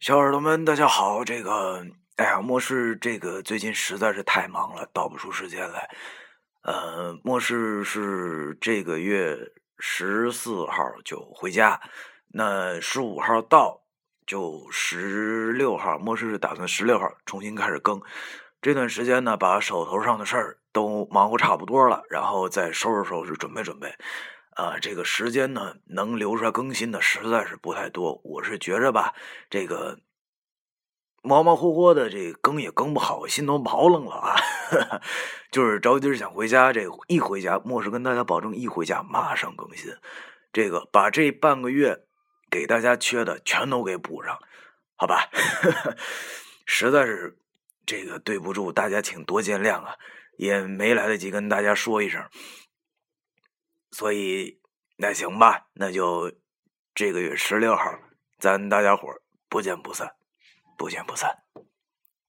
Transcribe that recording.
小耳朵们，大家好！这个，哎呀，末世这个最近实在是太忙了，倒不出时间来。呃，末世是这个月十四号就回家，那十五号到就十六号，末世是打算十六号重新开始更。这段时间呢，把手头上的事儿都忙活差不多了，然后再收拾收拾，准备准备。啊，这个时间呢，能留出来更新的实在是不太多。我是觉着吧，这个忙忙活活的，这更也更不好，心都毛愣了啊！就是着急想回家，这一回家，莫是跟大家保证，一回家马上更新。这个把这半个月给大家缺的全都给补上，好吧？实在是这个对不住大家，请多见谅啊！也没来得及跟大家说一声。所以，那行吧，那就这个月十六号，咱大家伙不见不散，不见不散。